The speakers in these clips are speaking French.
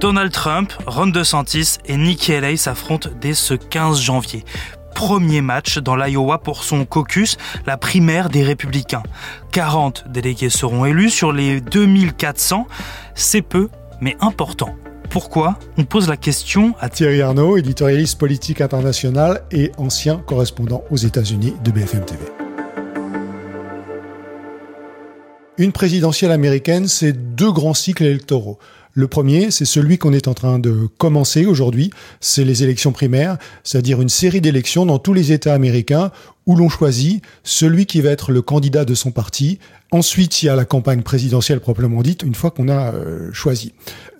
Donald Trump, Ron DeSantis et Nikki Haley s'affrontent dès ce 15 janvier. Premier match dans l'Iowa pour son caucus, la primaire des républicains. 40 délégués seront élus sur les 2400. C'est peu, mais important. Pourquoi? On pose la question à Thierry Arnaud, éditorialiste politique international et ancien correspondant aux États-Unis de BFM TV. Une présidentielle américaine, c'est deux grands cycles électoraux. Le premier, c'est celui qu'on est en train de commencer aujourd'hui, c'est les élections primaires, c'est-à-dire une série d'élections dans tous les États américains où l'on choisit celui qui va être le candidat de son parti. Ensuite, il y a la campagne présidentielle proprement dite, une fois qu'on a euh, choisi.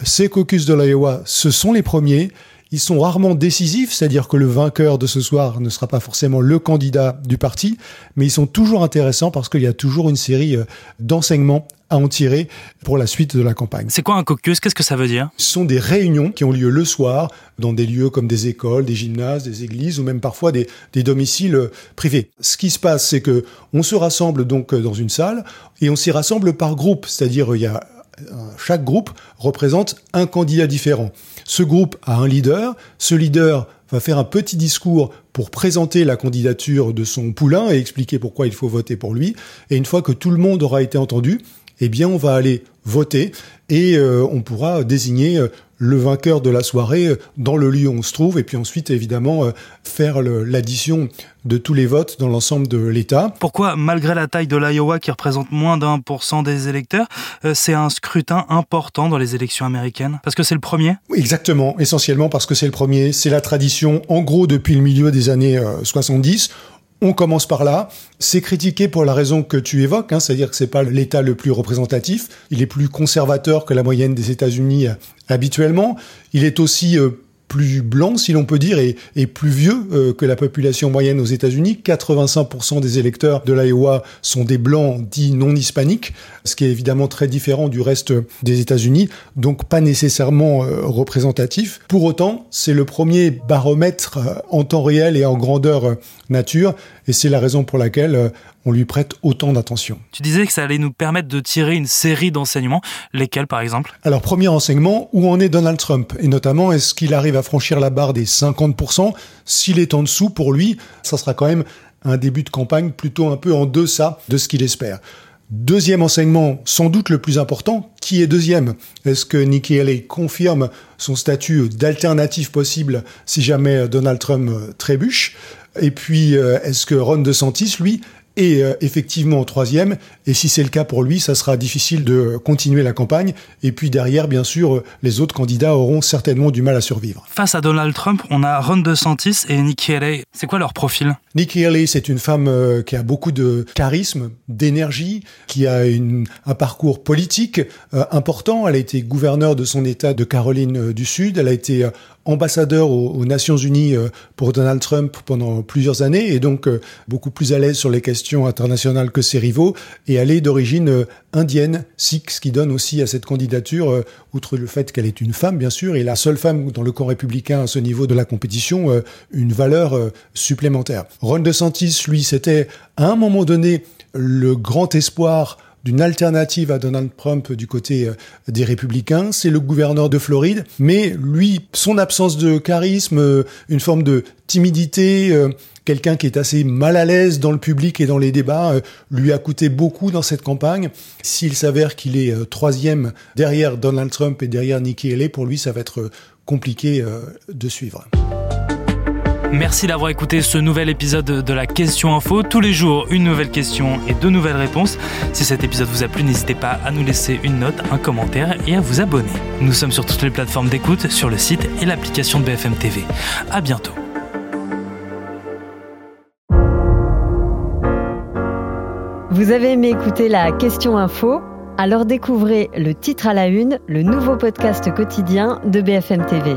Ces caucus de l'Iowa, ce sont les premiers. Ils sont rarement décisifs, c'est-à-dire que le vainqueur de ce soir ne sera pas forcément le candidat du parti, mais ils sont toujours intéressants parce qu'il y a toujours une série euh, d'enseignements à en tirer pour la suite de la campagne. C'est quoi un caucus? Qu'est-ce que ça veut dire? Ce sont des réunions qui ont lieu le soir dans des lieux comme des écoles, des gymnases, des églises ou même parfois des, des domiciles euh, privés. Ce qui se passe, c'est que on se rassemble donc euh, dans une salle et on s'y rassemble par groupe, c'est-à-dire il y a chaque groupe représente un candidat différent. Ce groupe a un leader, ce leader va faire un petit discours pour présenter la candidature de son poulain et expliquer pourquoi il faut voter pour lui. Et une fois que tout le monde aura été entendu, eh bien on va aller voter et euh, on pourra désigner euh, le vainqueur de la soirée euh, dans le lieu où on se trouve, et puis ensuite, évidemment, faire l'addition de tous les votes dans l'ensemble de l'État. Pourquoi, malgré la taille de l'Iowa qui représente moins d'un pour cent des électeurs, c'est un scrutin important dans les élections américaines? Parce que c'est le premier? Oui, exactement, essentiellement parce que c'est le premier. C'est la tradition, en gros, depuis le milieu des années 70. On commence par là. C'est critiqué pour la raison que tu évoques, hein, c'est-à-dire que c'est pas l'État le plus représentatif. Il est plus conservateur que la moyenne des États-Unis euh, habituellement. Il est aussi euh, plus blanc, si l'on peut dire, et, plus vieux euh, que la population moyenne aux États-Unis. 85% des électeurs de l'Iowa sont des blancs dits non hispaniques, ce qui est évidemment très différent du reste des États-Unis, donc pas nécessairement euh, représentatif. Pour autant, c'est le premier baromètre euh, en temps réel et en grandeur nature, et c'est la raison pour laquelle on lui prête autant d'attention. Tu disais que ça allait nous permettre de tirer une série d'enseignements, lesquels par exemple? Alors premier enseignement, où en est Donald Trump? Et notamment, est-ce qu'il arrive à franchir la barre des 50% S'il est en dessous, pour lui, ça sera quand même un début de campagne plutôt un peu en deçà de ce qu'il espère. Deuxième enseignement, sans doute le plus important, qui est deuxième? Est-ce que Nikki Haley confirme son statut d'alternative possible si jamais Donald Trump trébuche? Et puis, euh, est-ce que Ron DeSantis, lui, et euh, effectivement au troisième. Et si c'est le cas pour lui, ça sera difficile de continuer la campagne. Et puis derrière, bien sûr, euh, les autres candidats auront certainement du mal à survivre. Face à Donald Trump, on a Ron DeSantis et Nikki Haley. C'est quoi leur profil? Nikki Haley, c'est une femme euh, qui a beaucoup de charisme, d'énergie, qui a une, un parcours politique important. Elle a été gouverneure de son État de Caroline du Sud. Elle a été ambassadeur aux, Nations Unies pour Donald Trump pendant plusieurs années et donc beaucoup plus à l'aise sur les questions internationale que ses rivaux, et elle est d'origine euh, indienne, sikh, ce qui donne aussi à cette candidature, euh, outre le fait qu'elle est une femme, bien sûr, et la seule femme dans le camp républicain à ce niveau de la compétition, euh, une valeur supplémentaire. Ron DeSantis, lui, c'était à un moment donné le grand espoir d'une alternative à Donald Trump du côté euh, des républicains. C'est le gouverneur de Floride, mais lui, son absence de charisme, euh, une forme de timidité, euh, quelqu'un qui est assez mal à l'aise dans le public et dans les débats, lui a coûté beaucoup dans cette campagne. S'il s'avère qu'il est troisième derrière Donald Trump et derrière Nikki Haley, pour lui, ça va être compliqué de suivre. Merci d'avoir écouté ce nouvel épisode de la Question Info. Tous les jours, une nouvelle question et deux nouvelles réponses. Si cet épisode vous a plu, n'hésitez pas à nous laisser une note, un commentaire et à vous abonner. Nous sommes sur toutes les plateformes d'écoute, sur le site et l'application de BFM TV. À bientôt. Vous avez aimé écouter la Question Info? Alors découvrez le titre à la une, le nouveau podcast quotidien de BFM TV.